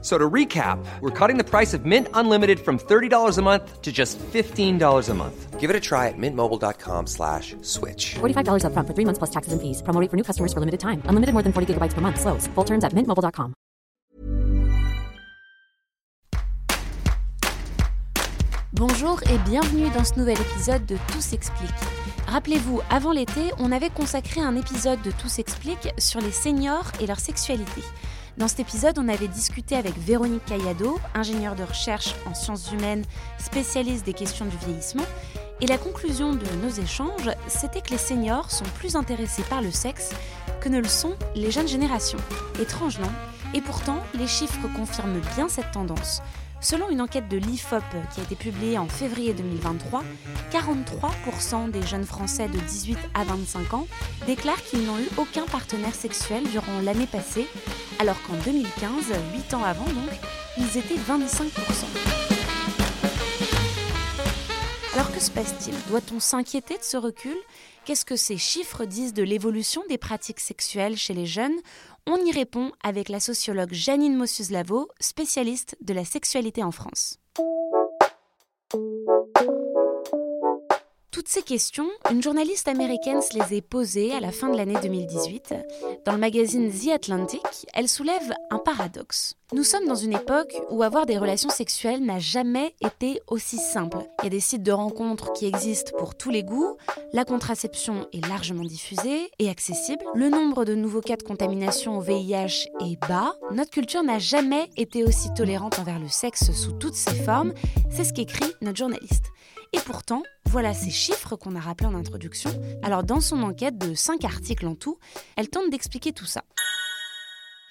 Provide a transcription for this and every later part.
So to recap, we're cutting the price of Mint Unlimited from $30 a month to just $15 a month. Give it a try at mintmobile.com slash switch. $45 upfront for three months plus taxes and fees. Promo rate for new customers for limited time. Unlimited more than 40 gigabytes per month. Slows. Full terms at mintmobile.com. Bonjour et bienvenue dans ce nouvel épisode de Tout s'explique. Rappelez-vous, avant l'été, on avait consacré un épisode de Tout s'explique sur les seniors et leur sexualité. Dans cet épisode, on avait discuté avec Véronique Cayado, ingénieure de recherche en sciences humaines, spécialiste des questions du vieillissement. Et la conclusion de nos échanges, c'était que les seniors sont plus intéressés par le sexe que ne le sont les jeunes générations. Étrange, non? Et pourtant, les chiffres confirment bien cette tendance. Selon une enquête de l'IFOP qui a été publiée en février 2023, 43% des jeunes Français de 18 à 25 ans déclarent qu'ils n'ont eu aucun partenaire sexuel durant l'année passée, alors qu'en 2015, 8 ans avant donc, ils étaient 25%. Que se passe-t-il Doit-on s'inquiéter de ce recul Qu'est-ce que ces chiffres disent de l'évolution des pratiques sexuelles chez les jeunes On y répond avec la sociologue Janine Mossus-Lavo, spécialiste de la sexualité en France. Ces questions, une journaliste américaine se les est posées à la fin de l'année 2018. Dans le magazine The Atlantic, elle soulève un paradoxe. Nous sommes dans une époque où avoir des relations sexuelles n'a jamais été aussi simple. Il y a des sites de rencontres qui existent pour tous les goûts, la contraception est largement diffusée et accessible, le nombre de nouveaux cas de contamination au VIH est bas, notre culture n'a jamais été aussi tolérante envers le sexe sous toutes ses formes, c'est ce qu'écrit notre journaliste. Et pourtant, voilà ces chiffres qu'on a rappelés en introduction. Alors dans son enquête de 5 articles en tout, elle tente d'expliquer tout ça.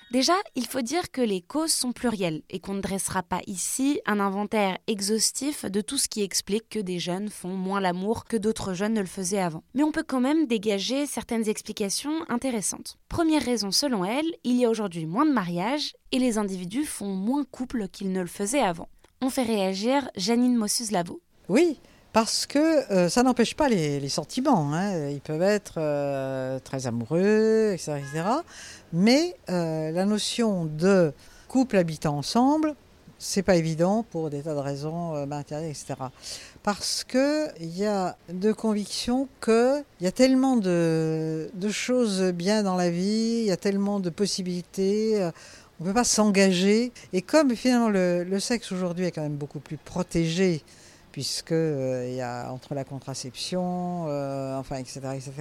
Déjà, il faut dire que les causes sont plurielles et qu'on ne dressera pas ici un inventaire exhaustif de tout ce qui explique que des jeunes font moins l'amour que d'autres jeunes ne le faisaient avant. Mais on peut quand même dégager certaines explications intéressantes. Première raison selon elle, il y a aujourd'hui moins de mariages et les individus font moins couple qu'ils ne le faisaient avant. On fait réagir Janine Mossus-Lavo. Oui, parce que euh, ça n'empêche pas les, sentiments. Hein. Ils peuvent être euh, très amoureux, etc. Mais euh, la notion de couple habitant ensemble, c'est pas évident pour des tas de raisons matérielles, etc. Parce qu'il y a de conviction qu'il y a tellement de, choses bien dans la vie, il y a tellement de possibilités on ne peut pas s'engager. Et comme finalement le sexe aujourd'hui est quand même beaucoup plus protégé puisque euh, il y a entre la contraception, euh, enfin, etc., etc.,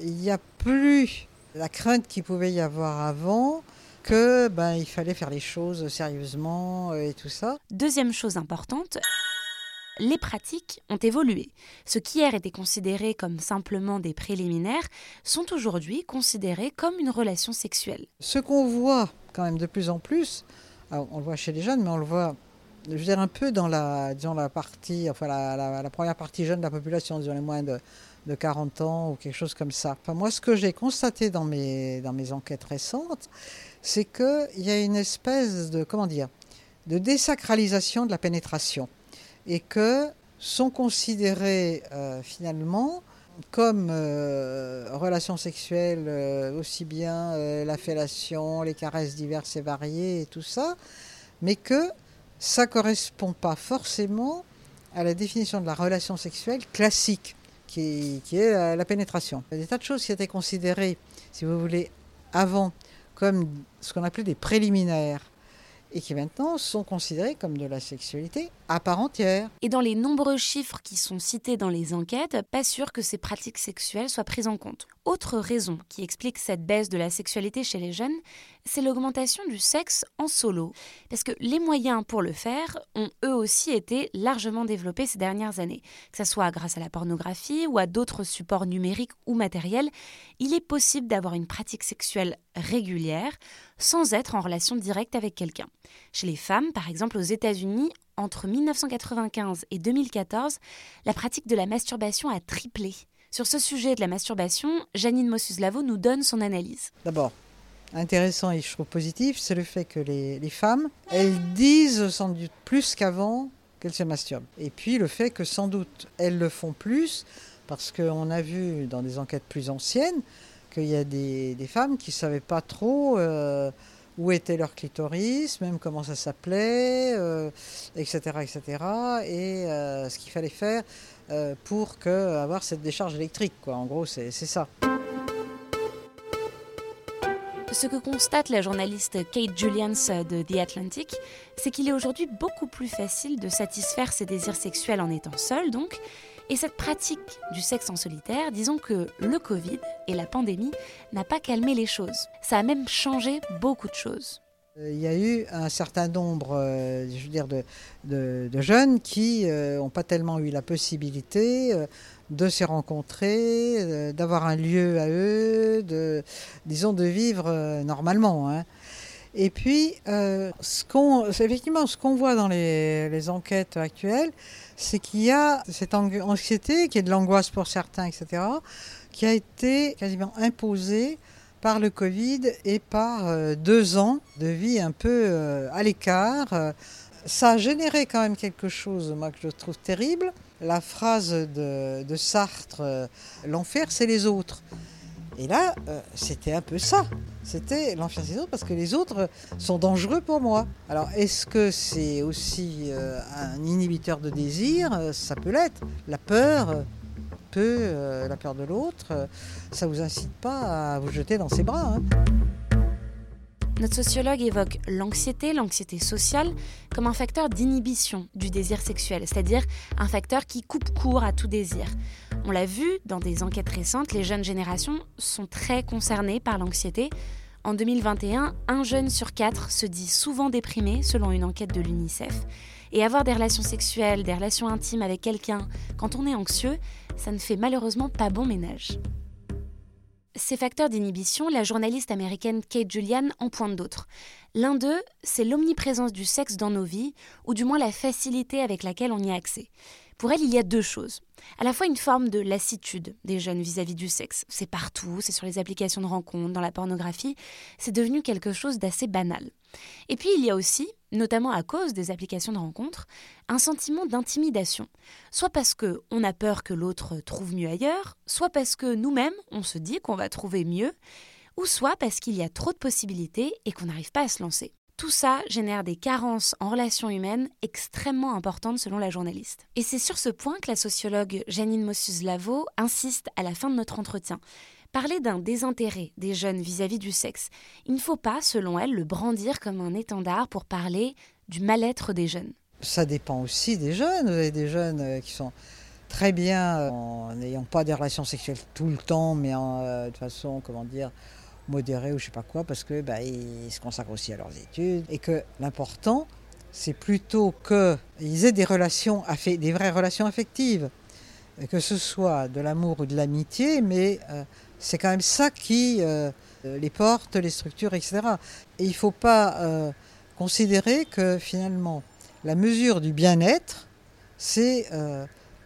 il n'y a plus la crainte qu'il pouvait y avoir avant que ben, il fallait faire les choses sérieusement euh, et tout ça. Deuxième chose importante, les pratiques ont évolué. Ce qui hier était considéré comme simplement des préliminaires sont aujourd'hui considérés comme une relation sexuelle. Ce qu'on voit quand même de plus en plus, on le voit chez les jeunes, mais on le voit je veux dire, un peu dans la, disons, la partie, enfin la, première partie jeune de la population, disons les moins de, 40 ans ou quelque chose comme ça. Enfin, moi, ce que j'ai constaté dans mes, dans mes enquêtes récentes, c'est qu'il y a une espèce de, comment dire, de désacralisation de la pénétration et que sont considérées euh, finalement comme euh, relations sexuelles euh, aussi bien la fellation, les caresses diverses et variées et tout ça, mais que ça ne correspond pas forcément à la définition de la relation sexuelle classique, qui, est la, pénétration. Il y a des tas de choses qui étaient considérées, si vous voulez, avant comme ce qu'on appelait des préliminaires et qui maintenant sont considérés comme de la sexualité à part entière. Et dans les nombreux chiffres qui sont cités dans les enquêtes, pas sûr que ces pratiques sexuelles soient prises en compte. Autre raison qui explique cette baisse de la sexualité chez les jeunes, c'est l'augmentation du sexe en solo. Parce que les moyens pour le faire ont eux aussi été largement développés ces dernières années. Que ce soit grâce à la pornographie ou à d'autres supports numériques ou matériels, il est possible d'avoir une pratique sexuelle régulière sans être en relation directe avec quelqu'un. Chez les femmes, par exemple aux États-Unis, entre 1995 et 2014, la pratique de la masturbation a triplé. Sur ce sujet de la masturbation, Janine Mossus-Lavo nous donne son analyse. D'abord, intéressant et je trouve positif, c'est le fait que les, femmes, elles disent sans doute plus qu'avant qu'elles se masturbent. Et puis le fait que sans doute elles le font plus parce qu'on a vu dans des enquêtes plus anciennes qu'il y a des, femmes qui ne savaient pas trop euh, où était leur clitoris, même comment ça s'appelait, euh, etc., etc., et euh, ce qu'il fallait faire pour avoir cette décharge électrique. Quoi. En gros, c'est ça. Ce que constate la journaliste Kate Julians de The Atlantic, c'est qu'il est aujourd'hui beaucoup plus facile de satisfaire ses désirs sexuels en étant seul, donc. Et cette pratique du sexe en solitaire, disons que le Covid et la pandémie n'a pas calmé les choses. Ça a même changé beaucoup de choses. Euh, Il y a eu un certain nombre euh, je veux dire, de, jeunes qui n'ont pas tellement eu la possibilité euh, de se rencontrer, euh, d'avoir un lieu à eux, de, disons de vivre euh, normalement. hein. Et puis, euh, effectivement, ce qu'on voit dans les, les enquêtes actuelles, c'est qu'il y a cette anxiété, qui est de l'angoisse pour certains, etc., qui a été quasiment imposée par le Covid et par euh, deux ans de vie un peu euh, à l'écart. Ça a généré quand même quelque chose, moi, que je trouve terrible. La phrase de, de Sartre, euh, l'enfer, c'est les autres. Et là, c'était un peu ça. C'était l'enfer, c'est les autres, parce que les autres sont dangereux pour moi. Alors, est-ce que c'est aussi un inhibiteur de désir? Ça peut l'être. La peur euh, la peur de l'autre, euh, ça vous incite pas à vous jeter dans ses bras. hein. Notre sociologue évoque l'anxiété, l'anxiété sociale, comme un facteur d'inhibition du désir sexuel, c'est-à-dire un facteur qui coupe court à tout désir. On l'a vu dans des enquêtes récentes, les jeunes générations sont très concernées par l'anxiété. En 2021, un jeune sur quatre se dit souvent déprimé, selon une enquête de l'UNICEF. Et avoir des relations sexuelles, des relations intimes avec quelqu'un, quand on est anxieux, ça ne fait malheureusement pas bon ménage. Ces facteurs d'inhibition, la journaliste américaine Kate Julian en pointe d'autres. L'un d'eux, c'est l'omniprésence du sexe dans nos vies, ou du moins la facilité avec laquelle on y a accès. Pour elle, il y a deux choses. À la fois une forme de lassitude des jeunes vis-à-vis du sexe. C'est partout, c'est sur les applications de rencontres, dans la pornographie. C'est devenu quelque chose d'assez banal. Et puis il y a aussi, notamment à cause des applications de rencontres, un sentiment d'intimidation. Soit parce que on a peur que l'autre trouve mieux ailleurs, soit parce que nous-mêmes, on se dit qu'on va trouver mieux, ou soit parce qu'il y a trop de possibilités et qu'on n'arrive pas à se lancer. Tout ça génère des carences en relations humaines extrêmement importantes selon la journaliste. Et c'est sur ce point que la sociologue Janine Mossus-Lavo insiste à la fin de notre entretien. Parler d'un désintérêt des jeunes vis-à-vis du sexe, il ne faut pas, selon elle, le brandir comme un étendard pour parler du mal-être des jeunes. Ça dépend aussi des jeunes. Vous avez des jeunes euh, qui sont très bien euh, en n'ayant pas des relations sexuelles tout le temps, mais en, euh, de façon, comment dire, modérée ou je sais pas quoi, parce que bah, se consacrent aussi à leurs études. Et que l'important, c'est plutôt qu'ils aient des relations, des vraies relations affectives, que ce soit de l'amour ou de l'amitié, mais euh, c'est quand même ça qui euh, les porte, les structures, etc. Et il ne faut pas euh, considérer que finalement, la mesure du bien-être, c'est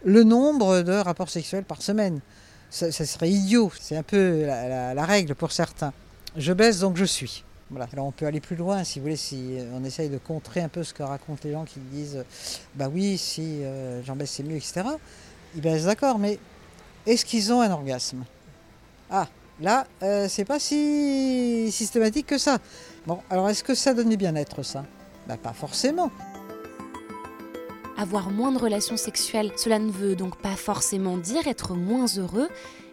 le nombre de rapports sexuels par semaine. Ça, serait idiot. C'est un peu la, règle pour certains. Je baisse donc je suis. Voilà. Alors on peut aller plus loin si vous voulez, si on essaye de contrer un peu ce que racontent les gens qui disent bah oui, si euh, j'en baisse c'est mieux, etc. Ils baissent d'accord, mais est-ce qu'ils ont un orgasme? Ah, là, euh, c'est pas si systématique que ça. Bon, alors est-ce que ça donne du bien-être ça? Bah pas forcément. Avoir moins de relations sexuelles, cela ne veut donc pas forcément dire être moins heureux,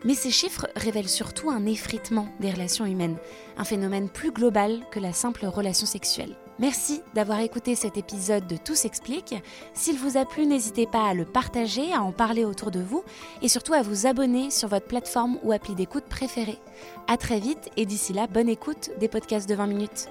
mais ces chiffres révèlent surtout un effritement des relations humaines, un phénomène plus global que la simple relation sexuelle. Merci d'avoir écouté cet épisode de Tout s'explique. S'il vous a plu, n'hésitez pas à le partager, à en parler autour de vous et surtout à vous abonner sur votre plateforme ou appli d'écoute préférée. À très vite et d'ici là, bonne écoute des podcasts de 20 minutes.